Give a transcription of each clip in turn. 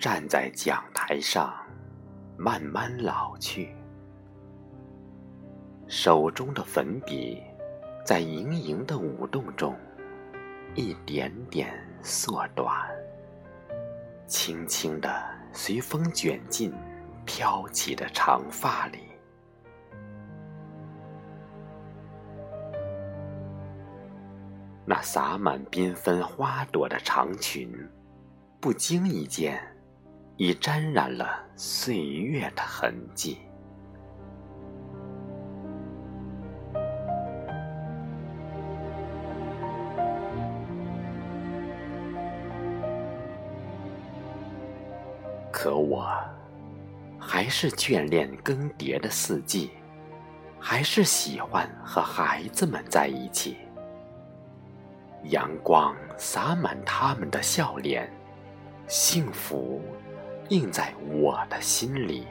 站在讲台上，慢慢老去，手中的粉笔在盈盈的舞动中，一点点缩短，轻轻地随风卷进飘起的长发里。那洒满缤纷花朵的长裙，不经意间，已沾染了岁月的痕迹。可我，还是眷恋更迭的四季，还是喜欢和孩子们在一起。阳光洒满他们的笑脸，幸福印在我的心里。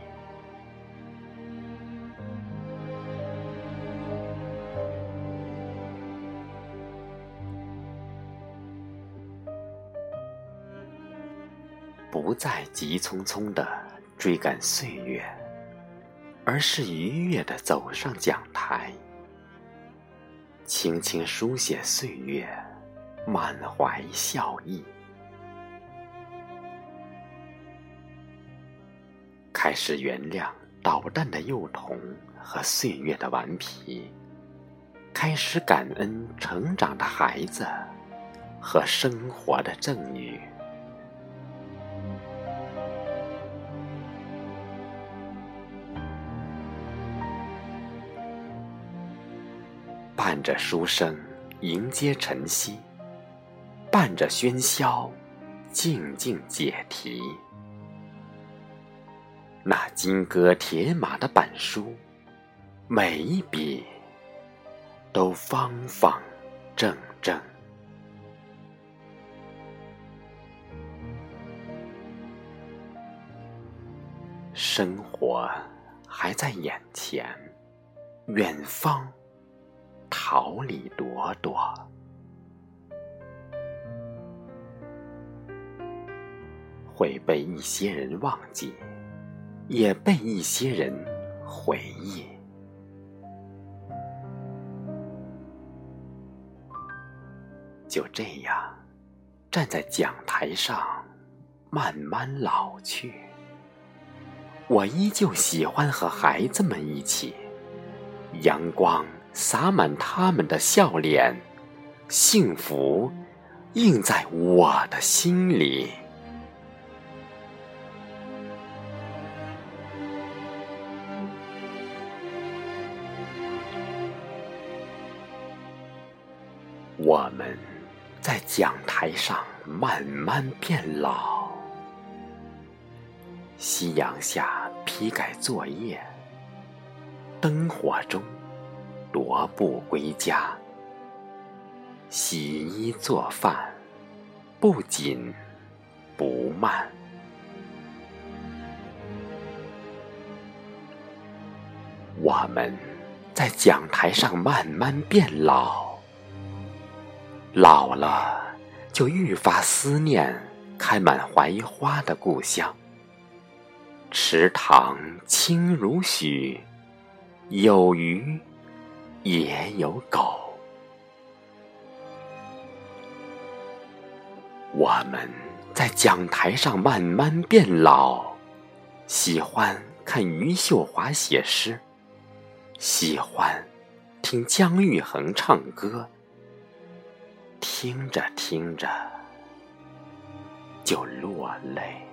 不再急匆匆的追赶岁月，而是愉悦的走上讲台，轻轻书写岁月。满怀笑意，开始原谅捣蛋的幼童和岁月的顽皮，开始感恩成长的孩子和生活的赠予，伴着书声迎接晨曦。伴着喧嚣，静静解题。那金戈铁马的板书，每一笔都方方正正。生活还在眼前，远方桃李朵朵。会被一些人忘记，也被一些人回忆。就这样，站在讲台上，慢慢老去。我依旧喜欢和孩子们一起，阳光洒满他们的笑脸，幸福映在我的心里。我们在讲台上慢慢变老，夕阳下批改作业，灯火中踱步归家，洗衣做饭不紧不慢。我们在讲台上慢慢变老。老了，就愈发思念开满槐花的故乡。池塘清如许，有鱼也有狗。我们在讲台上慢慢变老，喜欢看余秀华写诗，喜欢听姜育恒唱歌。听着听着就落泪。